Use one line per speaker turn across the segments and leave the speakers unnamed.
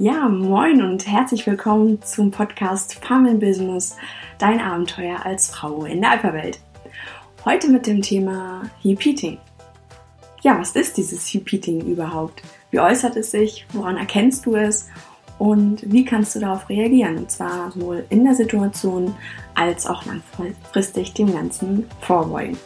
Ja, moin und herzlich willkommen zum Podcast Farming Business, dein Abenteuer als Frau in der Alpha-Welt. Heute mit dem Thema Heap. Ja, was ist dieses Heap überhaupt? Wie äußert es sich? Woran erkennst du es? Und wie kannst du darauf reagieren? Und zwar sowohl in der Situation als auch langfristig dem Ganzen vorbeugen.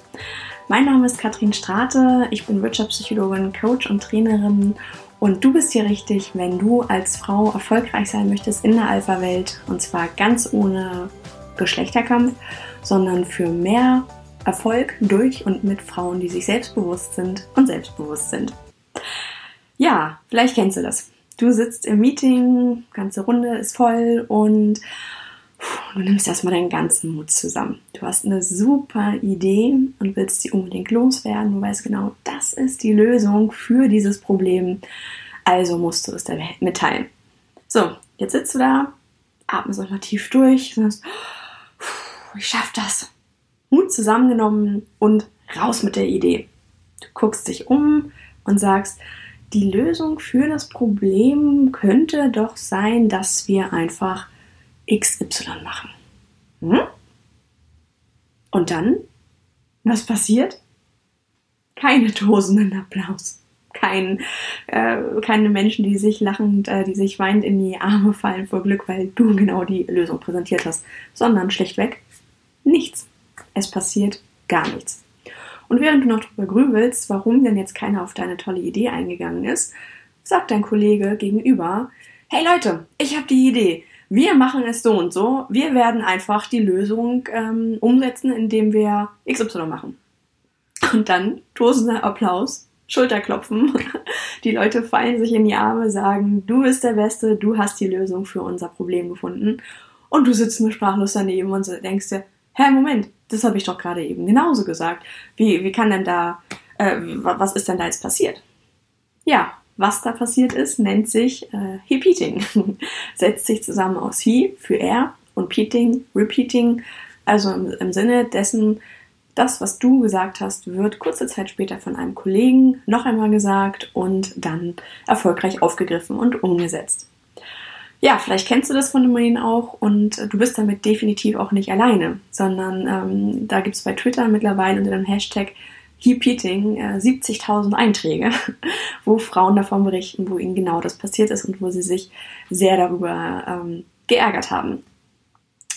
Mein Name ist Katrin Strate, ich bin Wirtschaftspsychologin, Coach und Trainerin und du bist hier richtig, wenn du als Frau erfolgreich sein möchtest in der Alpha-Welt und zwar ganz ohne Geschlechterkampf, sondern für mehr Erfolg durch und mit Frauen, die sich selbstbewusst sind und selbstbewusst sind. Ja, vielleicht kennst du das. Du sitzt im Meeting, ganze Runde ist voll und du nimmst erstmal deinen ganzen Mut zusammen. Du hast eine super Idee und willst sie unbedingt loswerden. Du weißt genau, das ist die Lösung für dieses Problem. Also musst du es der Welt mitteilen. So, jetzt sitzt du da, atmest nochmal tief durch, sagst, ich schaff das. Mut zusammengenommen und raus mit der Idee. Du guckst dich um und sagst, die Lösung für das Problem könnte doch sein, dass wir einfach XY machen. Hm? Und dann? Was passiert? Keine tosenden Applaus. Kein, äh, keine Menschen, die sich lachend, äh, die sich weinend in die Arme fallen vor Glück, weil du genau die Lösung präsentiert hast, sondern schlichtweg nichts. Es passiert gar nichts. Und während du noch drüber grübelst, warum denn jetzt keiner auf deine tolle Idee eingegangen ist, sagt dein Kollege gegenüber, hey Leute, ich habe die Idee wir machen es so und so, wir werden einfach die Lösung ähm, umsetzen, indem wir XY machen. Und dann tosender Applaus, Schulterklopfen, die Leute fallen sich in die Arme, sagen, du bist der Beste, du hast die Lösung für unser Problem gefunden. Und du sitzt nur sprachlos daneben und denkst dir, hä, Moment, das habe ich doch gerade eben genauso gesagt. Wie, wie kann denn da, äh, was ist denn da jetzt passiert? Ja, was da passiert ist, nennt sich äh, Repeating. Setzt sich zusammen aus He für er und Peating, Repeating. Also im, im Sinne dessen, das, was du gesagt hast, wird kurze Zeit später von einem Kollegen noch einmal gesagt und dann erfolgreich aufgegriffen und umgesetzt. Ja, vielleicht kennst du das Domain auch und du bist damit definitiv auch nicht alleine, sondern ähm, da gibt es bei Twitter mittlerweile unter dem Hashtag Repeating äh, 70.000 Einträge, wo Frauen davon berichten, wo ihnen genau das passiert ist und wo sie sich sehr darüber ähm, geärgert haben.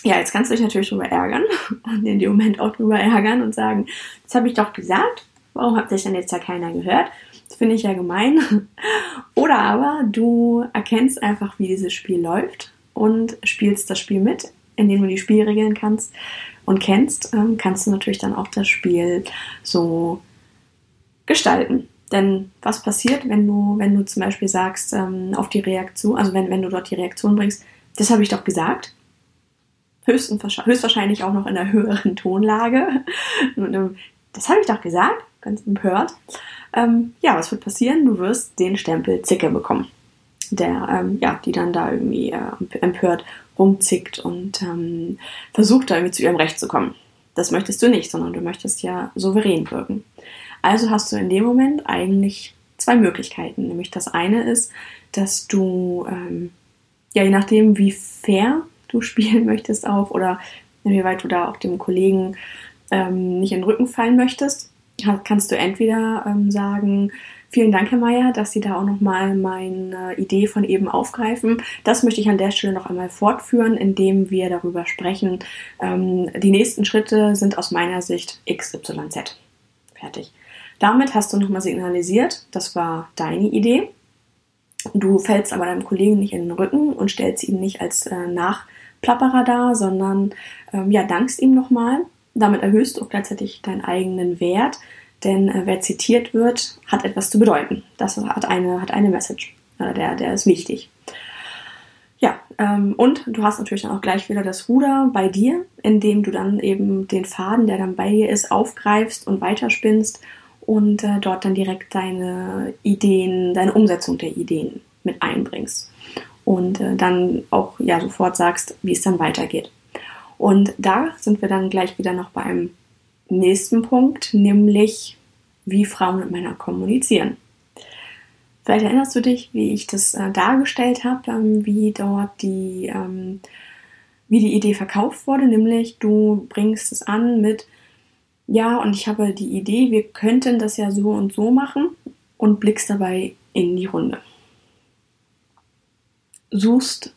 Ja, jetzt kannst du dich natürlich darüber ärgern und in dem Moment auch darüber ärgern und sagen, das habe ich doch gesagt, warum hat sich denn jetzt ja keiner gehört? Das finde ich ja gemein. Oder aber du erkennst einfach, wie dieses Spiel läuft und spielst das Spiel mit, indem du die Spielregeln kannst und kennst, ähm, kannst du natürlich dann auch das Spiel so gestalten. Denn was passiert, wenn du, wenn du zum Beispiel sagst, ähm, auf die Reaktion, also wenn, wenn du dort die Reaktion bringst, das habe ich doch gesagt. höchstwahrscheinlich auch noch in einer höheren Tonlage. Ähm, das habe ich doch gesagt, ganz empört. Ähm, ja, was wird passieren? Du wirst den Stempel Zicke bekommen. Der, ähm, ja, die dann da irgendwie äh, empört rumzickt und ähm, versucht da irgendwie zu ihrem Recht zu kommen. Das möchtest du nicht, sondern du möchtest ja souverän wirken. Also hast du in dem Moment eigentlich zwei Möglichkeiten. Nämlich das eine ist, dass du, ähm, ja, je nachdem, wie fair du spielen möchtest auch oder inwieweit du da auch dem Kollegen ähm, nicht in den Rücken fallen möchtest, kannst du entweder ähm, sagen, Vielen Dank, Herr Mayer, dass Sie da auch nochmal meine Idee von eben aufgreifen. Das möchte ich an der Stelle noch einmal fortführen, indem wir darüber sprechen. Ähm, die nächsten Schritte sind aus meiner Sicht XYZ. Fertig. Damit hast du nochmal signalisiert, das war deine Idee. Du fällst aber deinem Kollegen nicht in den Rücken und stellst ihn nicht als äh, Nachplapperer dar, sondern ähm, ja, dankst ihm nochmal. Damit erhöhst du auch gleichzeitig deinen eigenen Wert, denn äh, wer zitiert wird, hat etwas zu bedeuten. Das hat eine, hat eine Message. Äh, der, der ist wichtig. Ja, ähm, und du hast natürlich dann auch gleich wieder das Ruder bei dir, indem du dann eben den Faden, der dann bei dir ist, aufgreifst und weiterspinnst und äh, dort dann direkt deine Ideen, deine Umsetzung der Ideen mit einbringst. Und äh, dann auch ja sofort sagst, wie es dann weitergeht. Und da sind wir dann gleich wieder noch beim nächsten Punkt, nämlich wie Frauen und Männer kommunizieren. Vielleicht erinnerst du dich, wie ich das äh, dargestellt habe, ähm, wie dort die, ähm, wie die Idee verkauft wurde, nämlich du bringst es an mit, ja, und ich habe die Idee, wir könnten das ja so und so machen und blickst dabei in die Runde. Suchst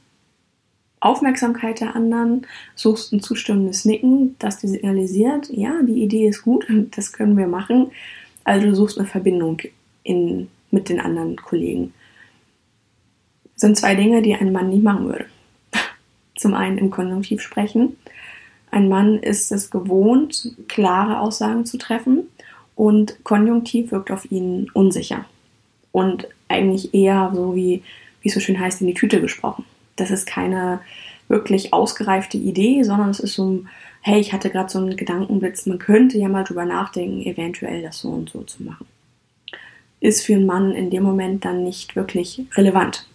Aufmerksamkeit der anderen, suchst ein zustimmendes Nicken, das dir signalisiert, ja, die Idee ist gut, das können wir machen. Also du suchst eine Verbindung in, mit den anderen Kollegen. Das sind zwei Dinge, die ein Mann nicht machen würde. Zum einen im Konjunktiv sprechen. Ein Mann ist es gewohnt, klare Aussagen zu treffen und Konjunktiv wirkt auf ihn unsicher. Und eigentlich eher so wie, wie es so schön heißt, in die Tüte gesprochen das ist keine wirklich ausgereifte Idee, sondern es ist so ein, hey, ich hatte gerade so einen Gedankenblitz, man könnte ja mal drüber nachdenken, eventuell das so und so zu machen. Ist für einen Mann in dem Moment dann nicht wirklich relevant.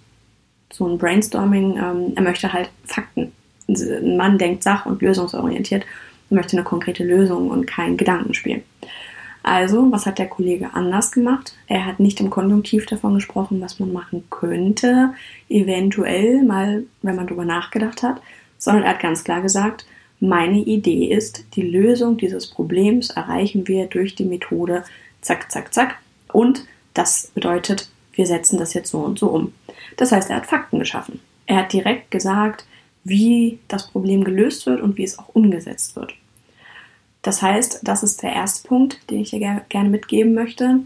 So ein Brainstorming, ähm, er möchte halt Fakten. Ein Mann denkt sach- und lösungsorientiert und möchte eine konkrete Lösung und kein Gedankenspiel. Also, was hat der Kollege anders gemacht? Er hat nicht im Konjunktiv davon gesprochen, was man machen könnte, eventuell mal, wenn man darüber nachgedacht hat, sondern er hat ganz klar gesagt, meine Idee ist, die Lösung dieses Problems erreichen wir durch die Methode zack, zack, zack. Und das bedeutet, wir setzen das jetzt so und so um. Das heißt, er hat Fakten geschaffen. Er hat direkt gesagt, wie das Problem gelöst wird und wie es auch umgesetzt wird. Das heißt, das ist der erste Punkt, den ich dir gerne mitgeben möchte.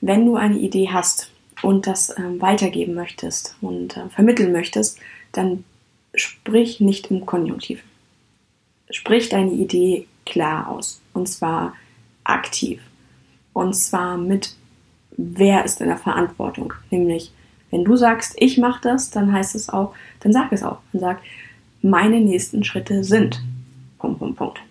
Wenn du eine Idee hast und das ähm, weitergeben möchtest und äh, vermitteln möchtest, dann sprich nicht im Konjunktiv. Sprich deine Idee klar aus und zwar aktiv und zwar mit wer ist in der Verantwortung, nämlich wenn du sagst, ich mache das, dann heißt es auch, dann sag es auch. Dann sag, meine nächsten Schritte sind. Punkt, Punkt, Punkt.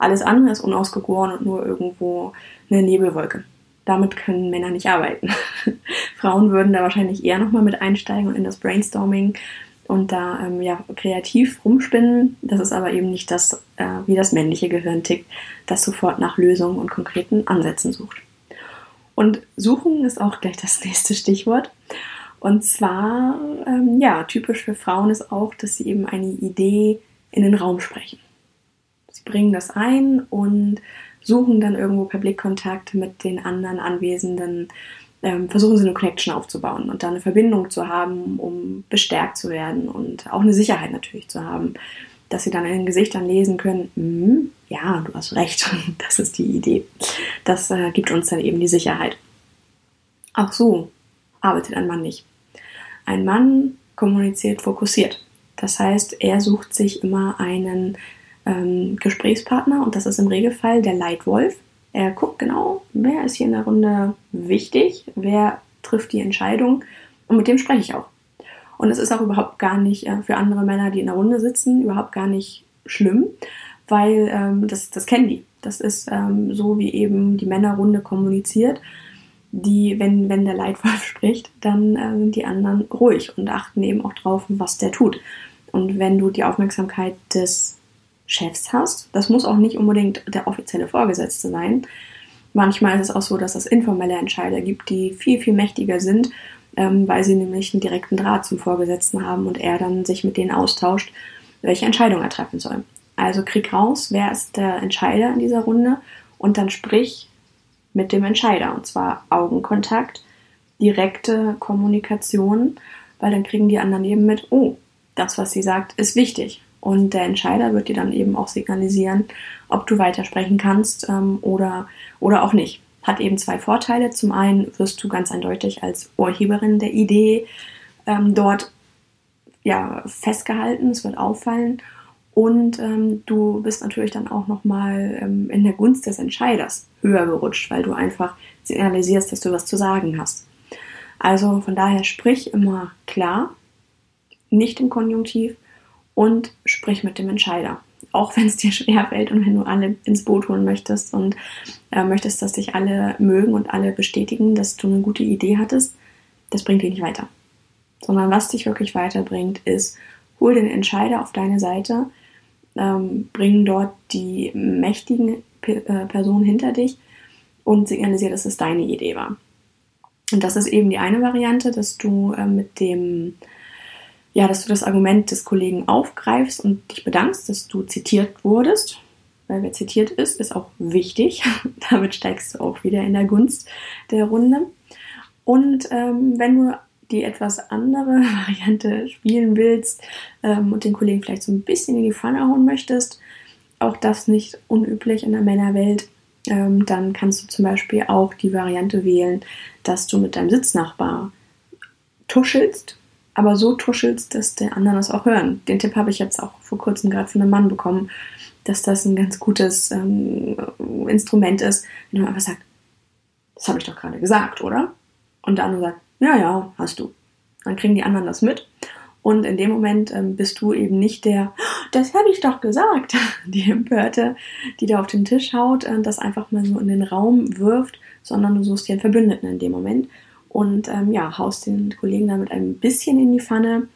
Alles andere ist unausgegoren und nur irgendwo eine Nebelwolke. Damit können Männer nicht arbeiten. Frauen würden da wahrscheinlich eher nochmal mit einsteigen und in das Brainstorming und da ähm, ja, kreativ rumspinnen. Das ist aber eben nicht das, äh, wie das männliche Gehirn tickt, das sofort nach Lösungen und konkreten Ansätzen sucht. Und suchen ist auch gleich das nächste Stichwort. Und zwar, ähm, ja, typisch für Frauen ist auch, dass sie eben eine Idee in den Raum sprechen. Sie bringen das ein und suchen dann irgendwo per Blickkontakt mit den anderen Anwesenden, ähm, versuchen sie eine Connection aufzubauen und dann eine Verbindung zu haben, um bestärkt zu werden und auch eine Sicherheit natürlich zu haben, dass sie dann in den Gesichtern lesen können, mm, ja, du hast recht, das ist die Idee. Das äh, gibt uns dann eben die Sicherheit. Auch so arbeitet ein Mann nicht. Ein Mann kommuniziert fokussiert. Das heißt, er sucht sich immer einen ähm, Gesprächspartner und das ist im Regelfall der Leitwolf. Er guckt genau, wer ist hier in der Runde wichtig, wer trifft die Entscheidung und mit dem spreche ich auch. Und es ist auch überhaupt gar nicht äh, für andere Männer, die in der Runde sitzen, überhaupt gar nicht schlimm, weil ähm, das, das kennen die. Das ist ähm, so, wie eben die Männerrunde kommuniziert. Die, wenn, wenn der Leitwolf spricht, dann äh, sind die anderen ruhig und achten eben auch drauf, was der tut. Und wenn du die Aufmerksamkeit des Chefs hast. Das muss auch nicht unbedingt der offizielle Vorgesetzte sein. Manchmal ist es auch so, dass es informelle Entscheider gibt, die viel, viel mächtiger sind, ähm, weil sie nämlich einen direkten Draht zum Vorgesetzten haben und er dann sich mit denen austauscht, welche Entscheidung er treffen soll. Also krieg raus, wer ist der Entscheider in dieser Runde und dann sprich mit dem Entscheider und zwar Augenkontakt, direkte Kommunikation, weil dann kriegen die anderen eben mit, oh, das, was sie sagt, ist wichtig. Und der Entscheider wird dir dann eben auch signalisieren, ob du weitersprechen kannst ähm, oder, oder auch nicht. Hat eben zwei Vorteile. Zum einen wirst du ganz eindeutig als Urheberin der Idee ähm, dort ja, festgehalten, es wird auffallen. Und ähm, du bist natürlich dann auch nochmal ähm, in der Gunst des Entscheiders höher gerutscht, weil du einfach signalisierst, dass du was zu sagen hast. Also von daher sprich immer klar, nicht im Konjunktiv und sprich mit dem Entscheider. Auch wenn es dir schwerfällt und wenn du alle ins Boot holen möchtest und äh, möchtest, dass dich alle mögen und alle bestätigen, dass du eine gute Idee hattest, das bringt dich nicht weiter. Sondern was dich wirklich weiterbringt, ist, hol den Entscheider auf deine Seite, ähm, bring dort die mächtigen P äh, Personen hinter dich und signalisiere, dass es deine Idee war. Und das ist eben die eine Variante, dass du äh, mit dem, ja, dass du das Argument des Kollegen aufgreifst und dich bedankst, dass du zitiert wurdest. Weil wer zitiert ist, ist auch wichtig. Damit steigst du auch wieder in der Gunst der Runde. Und ähm, wenn du die etwas andere Variante spielen willst ähm, und den Kollegen vielleicht so ein bisschen in die Pfanne hauen möchtest, auch das nicht unüblich in der Männerwelt, ähm, dann kannst du zum Beispiel auch die Variante wählen, dass du mit deinem Sitznachbar tuschelst, aber so tuschelst, dass der anderen das auch hören. Den Tipp habe ich jetzt auch vor kurzem gerade von einem Mann bekommen, dass das ein ganz gutes ähm, Instrument ist, wenn man einfach sagt, das habe ich doch gerade gesagt, oder? Und der andere sagt, ja, ja, hast du. Dann kriegen die anderen das mit. Und in dem Moment ähm, bist du eben nicht der, das habe ich doch gesagt, die Empörte, die da auf den Tisch haut und das einfach mal so in den Raum wirft, sondern du suchst dir einen Verbündeten in dem Moment und ähm, ja, haust den Kollegen damit ein bisschen in die Pfanne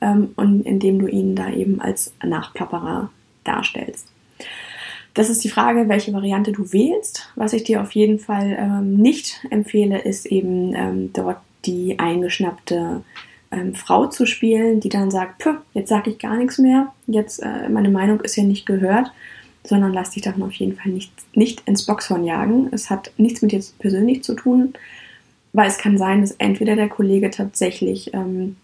ähm, und indem du ihn da eben als Nachplapperer darstellst. Das ist die Frage, welche Variante du wählst. Was ich dir auf jeden Fall ähm, nicht empfehle, ist eben ähm, dort die eingeschnappte ähm, Frau zu spielen, die dann sagt, jetzt sage ich gar nichts mehr, jetzt äh, meine Meinung ist ja nicht gehört, sondern lass dich davon auf jeden Fall nicht, nicht ins Boxhorn jagen. Es hat nichts mit dir persönlich zu tun, weil es kann sein, dass entweder der Kollege tatsächlich ähm,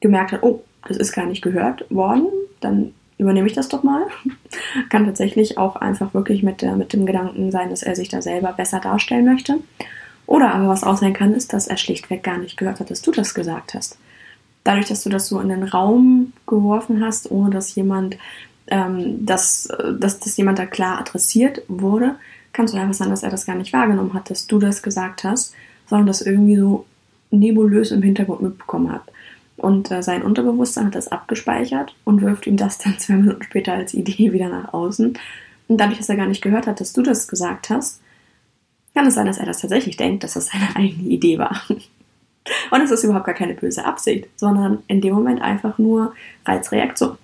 gemerkt hat, oh, das ist gar nicht gehört worden, dann übernehme ich das doch mal. kann tatsächlich auch einfach wirklich mit, der, mit dem Gedanken sein, dass er sich da selber besser darstellen möchte. Oder aber was auch sein kann, ist, dass er schlichtweg gar nicht gehört hat, dass du das gesagt hast. Dadurch, dass du das so in den Raum geworfen hast, ohne dass jemand, ähm, dass, dass, dass jemand da klar adressiert wurde, kann es einfach sein, dass er das gar nicht wahrgenommen hat, dass du das gesagt hast, sondern das irgendwie so nebulös im Hintergrund mitbekommen hat. Und äh, sein Unterbewusstsein hat das abgespeichert und wirft ihm das dann zwei Minuten später als Idee wieder nach außen. Und dadurch, dass er gar nicht gehört hat, dass du das gesagt hast, kann es sein, dass er das tatsächlich denkt, dass das seine eigene Idee war. Und es ist überhaupt gar keine böse Absicht, sondern in dem Moment einfach nur Reizreaktion.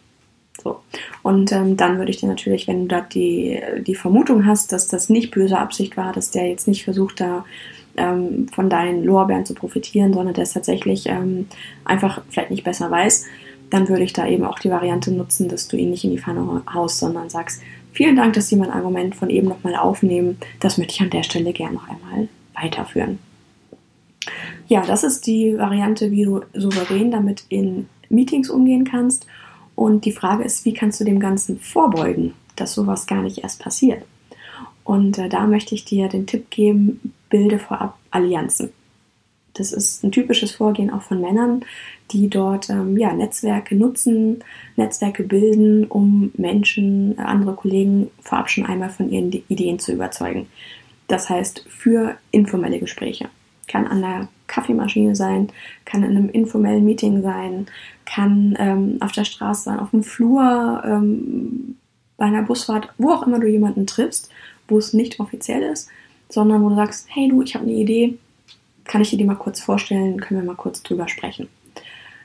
So. Und ähm, dann würde ich dir natürlich, wenn du da die, die Vermutung hast, dass das nicht böse Absicht war, dass der jetzt nicht versucht, da ähm, von deinen Lorbeeren zu profitieren, sondern der es tatsächlich ähm, einfach vielleicht nicht besser weiß, dann würde ich da eben auch die Variante nutzen, dass du ihn nicht in die Pfanne haust, sondern sagst, Vielen Dank, dass Sie mein Argument von eben nochmal aufnehmen. Das möchte ich an der Stelle gerne noch einmal weiterführen. Ja, das ist die Variante, wie du souverän damit in Meetings umgehen kannst. Und die Frage ist, wie kannst du dem Ganzen vorbeugen, dass sowas gar nicht erst passiert? Und äh, da möchte ich dir den Tipp geben, bilde vorab Allianzen. Das ist ein typisches Vorgehen auch von Männern, die dort ähm, ja, Netzwerke nutzen, Netzwerke bilden, um Menschen, äh, andere Kollegen vorab schon einmal von ihren Ideen zu überzeugen. Das heißt, für informelle Gespräche. Kann an der Kaffeemaschine sein, kann in einem informellen Meeting sein, kann ähm, auf der Straße sein, auf dem Flur, ähm, bei einer Busfahrt, wo auch immer du jemanden triffst, wo es nicht offiziell ist, sondern wo du sagst, hey du, ich habe eine Idee, kann ich dir die mal kurz vorstellen, können wir mal kurz drüber sprechen.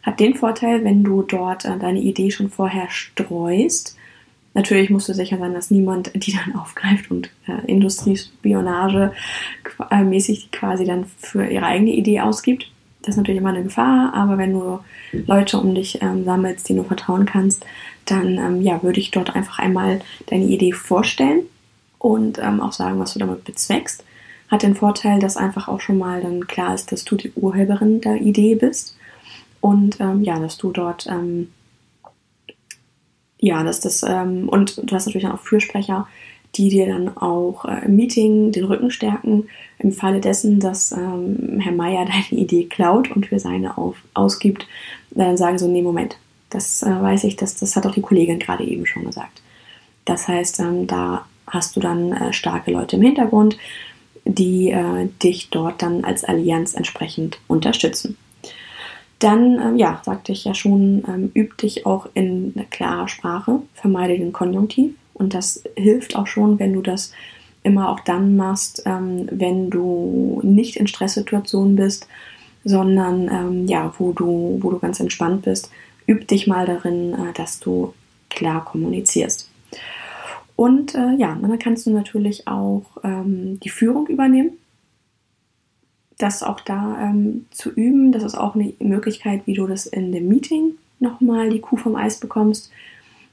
Hat den Vorteil, wenn du dort äh, deine Idee schon vorher streust. Natürlich musst du sicher sein, dass niemand die dann aufgreift und äh, Industriespionage äh, mäßig quasi dann für ihre eigene Idee ausgibt. Das ist natürlich immer eine Gefahr, aber wenn du Leute um dich ähm, sammelst, denen du vertrauen kannst, dann ähm, ja, würde ich dort einfach einmal deine Idee vorstellen und ähm, auch sagen, was du damit bezweckst hat den Vorteil, dass einfach auch schon mal dann klar ist, dass du die Urheberin der Idee bist und ähm, ja, dass du dort ähm, ja, dass das ähm, und du hast natürlich auch Fürsprecher, die dir dann auch äh, im Meeting den Rücken stärken im Falle dessen, dass ähm, Herr Meier deine Idee klaut und für seine auf, ausgibt, dann sagen so, nee, Moment, das äh, weiß ich, das, das hat auch die Kollegin gerade eben schon gesagt. Das heißt, ähm, da hast du dann äh, starke Leute im Hintergrund, die äh, dich dort dann als Allianz entsprechend unterstützen. Dann, ähm, ja, sagte ich ja schon, ähm, üb dich auch in klarer Sprache, vermeide den Konjunktiv. Und das hilft auch schon, wenn du das immer auch dann machst, ähm, wenn du nicht in Stresssituationen bist, sondern ähm, ja, wo du, wo du ganz entspannt bist. Üb dich mal darin, äh, dass du klar kommunizierst. Und äh, ja, dann kannst du natürlich auch ähm, die Führung übernehmen. Das auch da ähm, zu üben. Das ist auch eine Möglichkeit, wie du das in dem Meeting nochmal die Kuh vom Eis bekommst,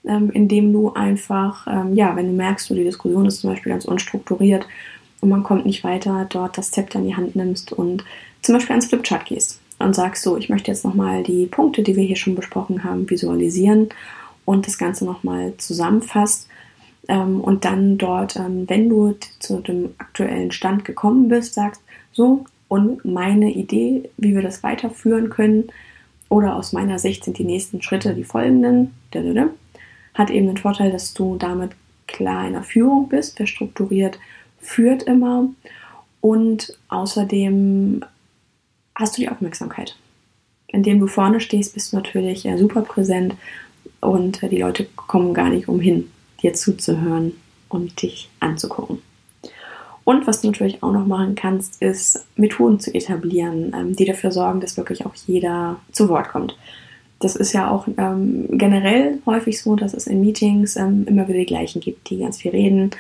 ähm, indem du einfach, ähm, ja, wenn du merkst, du die Diskussion ist zum Beispiel ganz unstrukturiert und man kommt nicht weiter, dort das Zepter in die Hand nimmst und zum Beispiel ans Flipchart gehst und sagst so, ich möchte jetzt nochmal die Punkte, die wir hier schon besprochen haben, visualisieren und das Ganze nochmal zusammenfasst ähm, und dann dort, ähm, wenn du zu dem aktuellen Stand gekommen bist, sagst, so, und meine Idee, wie wir das weiterführen können, oder aus meiner Sicht sind die nächsten Schritte die folgenden, hat eben den Vorteil, dass du damit klar in der Führung bist, wer strukturiert führt immer und außerdem hast du die Aufmerksamkeit. Indem du vorne stehst, bist du natürlich super präsent und die Leute kommen gar nicht umhin, dir zuzuhören und dich anzugucken. Und was du natürlich auch noch machen kannst, ist Methoden zu etablieren, ähm, die dafür sorgen, dass wirklich auch jeder zu Wort kommt. Das ist ja auch ähm, generell häufig so, dass es in Meetings ähm, immer wieder die gleichen gibt, die ganz viel reden,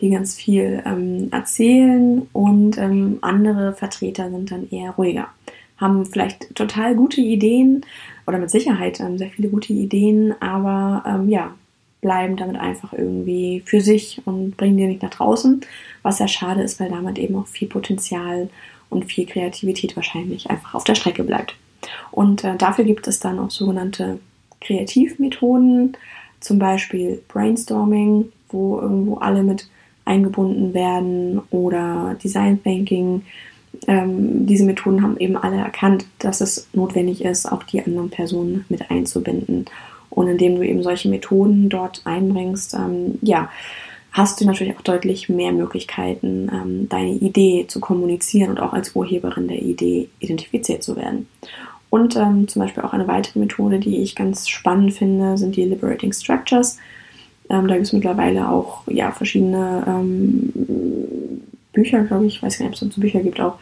die ganz viel ähm, erzählen und ähm, andere Vertreter sind dann eher ruhiger, haben vielleicht total gute Ideen oder mit Sicherheit ähm, sehr viele gute Ideen, aber ja, bleiben damit einfach irgendwie für sich und bringen die nicht nach draußen, was sehr schade ist, weil damit eben auch viel Potenzial und viel Kreativität wahrscheinlich einfach auf der Strecke bleibt. Und äh, dafür gibt es dann auch sogenannte Kreativmethoden, zum Beispiel Brainstorming, wo irgendwo alle mit eingebunden werden oder Design Thinking. Ähm, diese Methoden haben eben alle erkannt, dass es notwendig ist, auch die anderen Personen mit einzubinden. Und indem du eben solche Methoden dort einbringst, ähm, ja, hast du natürlich auch deutlich mehr Möglichkeiten, ähm, deine Idee zu kommunizieren und auch als Urheberin der Idee identifiziert zu werden. Und ähm, zum Beispiel auch eine weitere Methode, die ich ganz spannend finde, sind die Liberating Structures. Ähm, da gibt es mittlerweile auch ja, verschiedene ähm, Bücher, glaube ich, ich weiß gar nicht, ob es so Bücher gibt auch,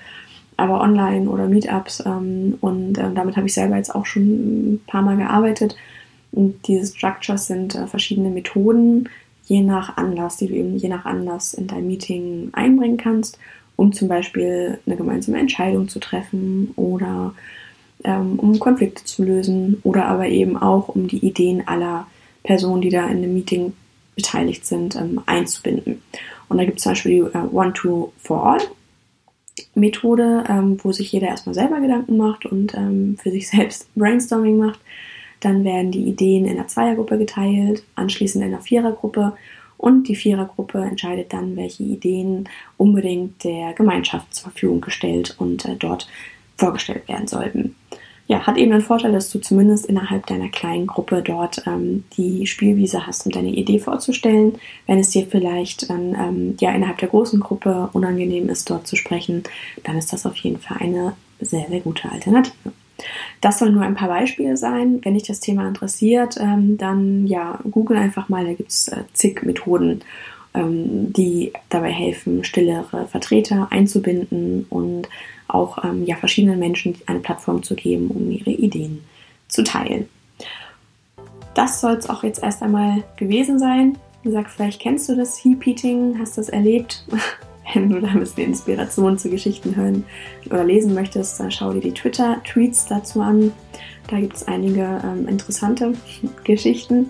aber online oder Meetups. Ähm, und ähm, damit habe ich selber jetzt auch schon ein paar Mal gearbeitet und diese Structures sind äh, verschiedene Methoden, je nach Anlass, die du eben je nach Anlass in dein Meeting einbringen kannst, um zum Beispiel eine gemeinsame Entscheidung zu treffen oder ähm, um Konflikte zu lösen oder aber eben auch um die Ideen aller Personen, die da in dem Meeting beteiligt sind, ähm, einzubinden. Und da gibt es zum Beispiel die äh, One-Two-For-All. Methode, ähm, wo sich jeder erstmal selber Gedanken macht und ähm, für sich selbst Brainstorming macht dann werden die Ideen in einer Zweiergruppe geteilt, anschließend in einer Vierergruppe und die Vierergruppe entscheidet dann, welche Ideen unbedingt der Gemeinschaft zur Verfügung gestellt und äh, dort vorgestellt werden sollten. Ja, hat eben den Vorteil, dass du zumindest innerhalb deiner kleinen Gruppe dort ähm, die Spielwiese hast, um deine Idee vorzustellen. Wenn es dir vielleicht dann ähm, ja innerhalb der großen Gruppe unangenehm ist, dort zu sprechen, dann ist das auf jeden Fall eine sehr, sehr gute Alternative. Das sollen nur ein paar Beispiele sein. Wenn dich das Thema interessiert, ähm, dann ja, google einfach mal, da gibt es äh, zig Methoden, ähm, die dabei helfen, stillere Vertreter einzubinden und auch ähm, ja, verschiedenen Menschen eine Plattform zu geben, um ihre Ideen zu teilen. Das soll es auch jetzt erst einmal gewesen sein. Wie gesagt, vielleicht kennst du das Heap Eating, hast das erlebt. wenn du da ein bisschen Inspiration zu Geschichten hören oder lesen möchtest, dann schau dir die Twitter-Tweets dazu an. Da gibt es einige ähm, interessante Geschichten.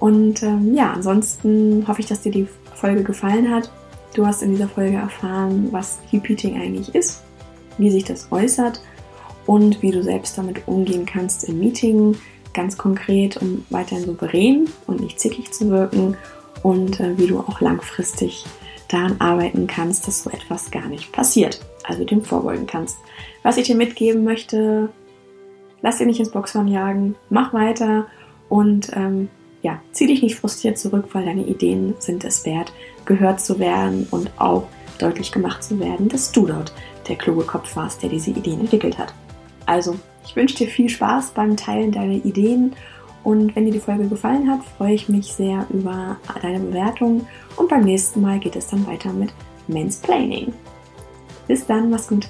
Und ähm, ja, ansonsten hoffe ich, dass dir die Folge gefallen hat. Du hast in dieser Folge erfahren, was Keep Eating eigentlich ist, wie sich das äußert und wie du selbst damit umgehen kannst im Meeting, ganz konkret, um weiterhin souverän und nicht zickig zu wirken und äh, wie du auch langfristig daran arbeiten kannst, dass so etwas gar nicht passiert. Also dem vorbeugen kannst. Was ich dir mitgeben möchte, lass dir nicht ins Boxhorn jagen, mach weiter und ähm, ja, zieh dich nicht frustriert zurück, weil deine Ideen sind es wert, gehört zu werden und auch deutlich gemacht zu werden, dass du dort der kluge Kopf warst, der diese Ideen entwickelt hat. Also, ich wünsche dir viel Spaß beim Teilen deiner Ideen und wenn dir die Folge gefallen hat, freue ich mich sehr über deine Bewertung. Und beim nächsten Mal geht es dann weiter mit Mansplaining. Bis dann, mach's gut.